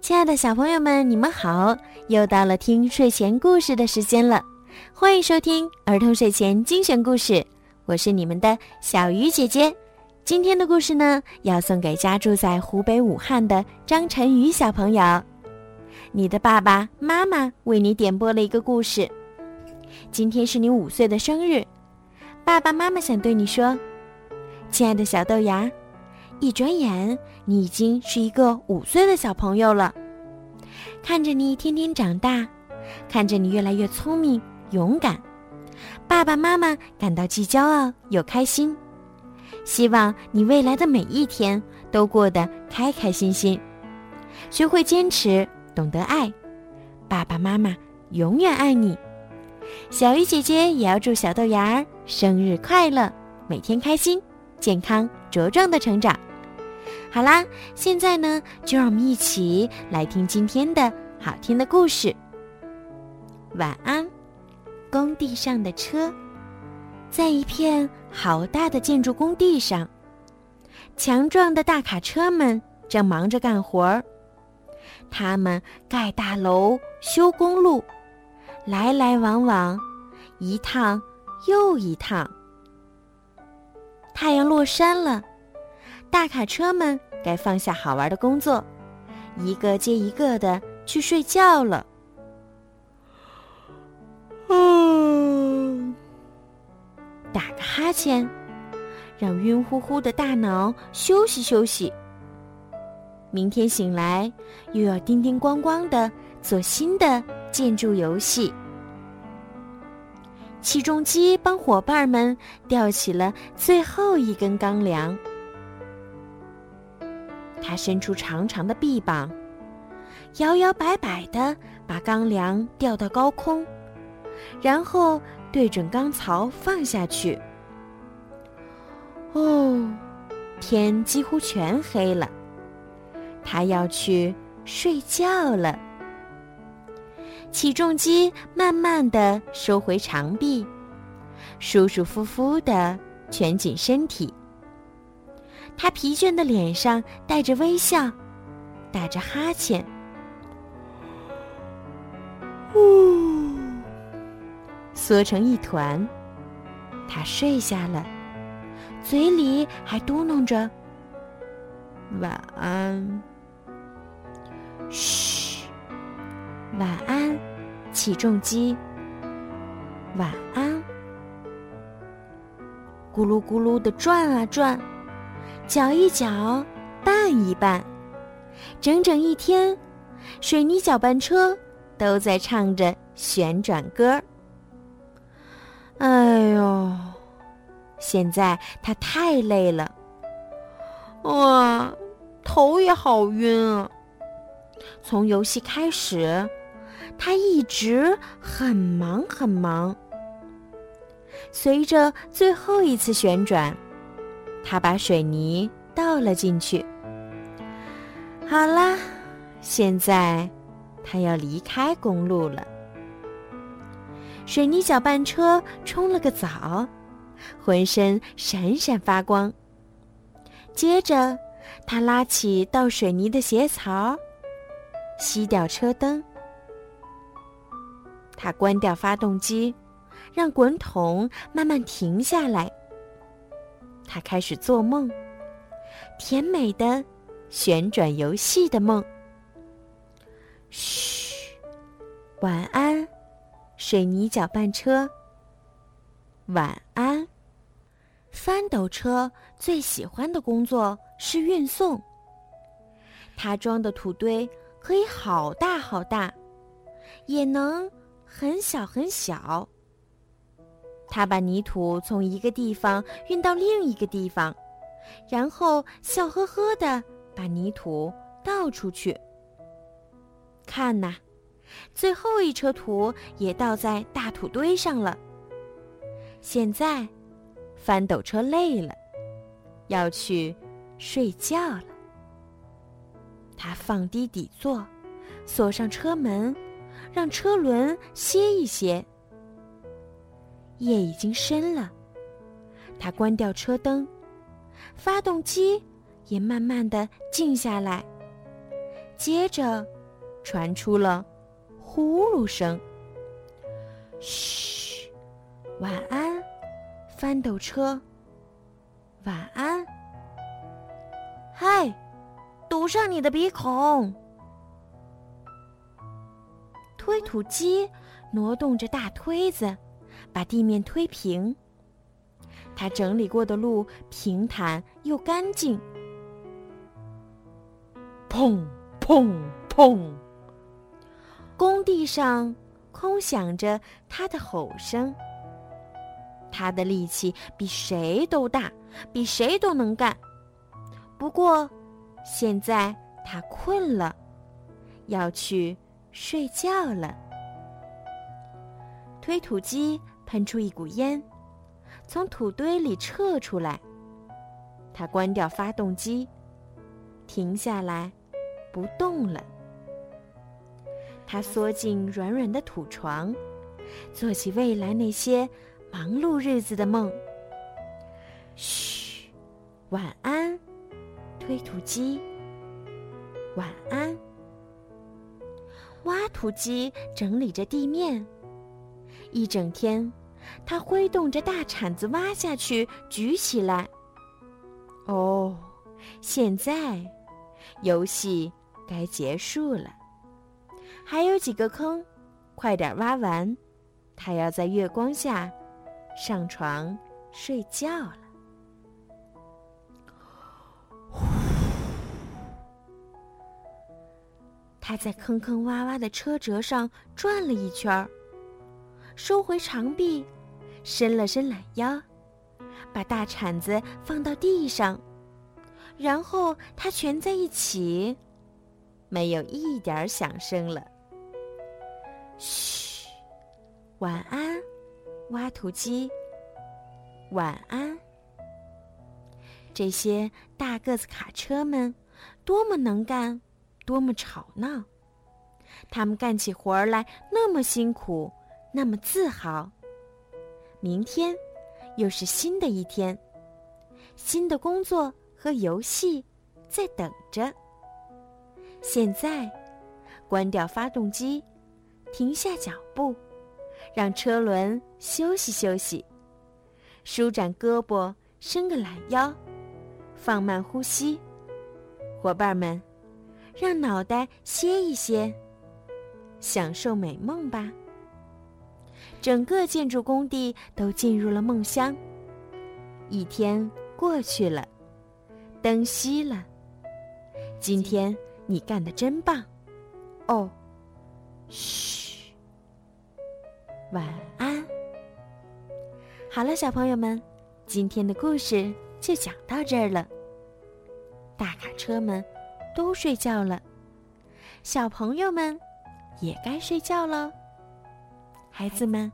亲爱的小朋友们，你们好！又到了听睡前故事的时间了，欢迎收听儿童睡前精选故事，我是你们的小鱼姐姐。今天的故事呢，要送给家住在湖北武汉的张晨宇小朋友。你的爸爸妈妈为你点播了一个故事。今天是你五岁的生日，爸爸妈妈想对你说：“亲爱的小豆芽。”一转眼，你已经是一个五岁的小朋友了。看着你天天长大，看着你越来越聪明勇敢，爸爸妈妈感到既骄傲又开心。希望你未来的每一天都过得开开心心，学会坚持，懂得爱。爸爸妈妈永远爱你。小鱼姐姐也要祝小豆芽儿生日快乐，每天开心、健康、茁壮的成长。好啦，现在呢，就让我们一起来听今天的好听的故事。晚安，工地上的车，在一片好大的建筑工地上，强壮的大卡车们正忙着干活儿。他们盖大楼、修公路，来来往往，一趟又一趟。太阳落山了。大卡车们该放下好玩的工作，一个接一个的去睡觉了。嗯，打个哈欠，让晕乎乎的大脑休息休息。明天醒来又要叮叮咣咣的做新的建筑游戏。起重机帮伙伴们吊起了最后一根钢梁。他伸出长长的臂膀，摇摇摆摆的把钢梁吊到高空，然后对准钢槽放下去。哦，天几乎全黑了，他要去睡觉了。起重机慢慢的收回长臂，舒舒服服的蜷紧身体。他疲倦的脸上带着微笑，打着哈欠，呜，缩成一团。他睡下了，嘴里还嘟囔着：“晚安。”嘘，晚安，起重机。晚安。咕噜咕噜的转啊转。搅一搅，拌一拌，整整一天，水泥搅拌车都在唱着旋转歌。哎呦，现在他太累了，哇，头也好晕啊！从游戏开始，他一直很忙很忙。随着最后一次旋转。他把水泥倒了进去。好啦，现在他要离开公路了。水泥搅拌车冲了个澡，浑身闪闪发光。接着，他拉起倒水泥的斜槽，熄掉车灯。他关掉发动机，让滚筒慢慢停下来。他开始做梦，甜美的旋转游戏的梦。嘘，晚安，水泥搅拌车。晚安，翻斗车最喜欢的工作是运送。它装的土堆可以好大好大，也能很小很小。他把泥土从一个地方运到另一个地方，然后笑呵呵的把泥土倒出去。看呐，最后一车土也倒在大土堆上了。现在，翻斗车累了，要去睡觉了。他放低底座，锁上车门，让车轮歇一歇。夜已经深了，他关掉车灯，发动机也慢慢的静下来。接着传出了呼噜声。嘘，晚安，翻斗车。晚安。嗨，堵上你的鼻孔。推土机挪动着大推子，把地面推平。他整理过的路平坦又干净。砰砰砰！工地上空响着他的吼声。他的力气比谁都大，比谁都能干。不过，现在他困了，要去睡觉了。推土机喷出一股烟，从土堆里撤出来。他关掉发动机，停下来，不动了。他缩进软软的土床，做起未来那些忙碌日子的梦。嘘，晚安。推土机，晚安。挖土机整理着地面，一整天，他挥动着大铲子挖下去，举起来。哦，现在，游戏该结束了。还有几个坑，快点挖完，他要在月光下上床睡觉了。他在坑坑洼洼的车辙上转了一圈儿，收回长臂，伸了伸懒腰，把大铲子放到地上，然后他蜷在一起，没有一点响声了。嘘，晚安，挖土机。晚安。这些大个子卡车们，多么能干！多么吵闹！他们干起活儿来那么辛苦，那么自豪。明天又是新的一天，新的工作和游戏在等着。现在，关掉发动机，停下脚步，让车轮休息休息，舒展胳膊，伸个懒腰，放慢呼吸，伙伴们。让脑袋歇一歇，享受美梦吧。整个建筑工地都进入了梦乡。一天过去了，灯熄了。今天你干得真棒，哦，嘘，晚安。好了，小朋友们，今天的故事就讲到这儿了。大卡车们。都睡觉了，小朋友们也该睡觉了。孩子们，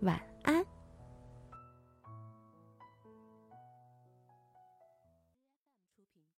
晚。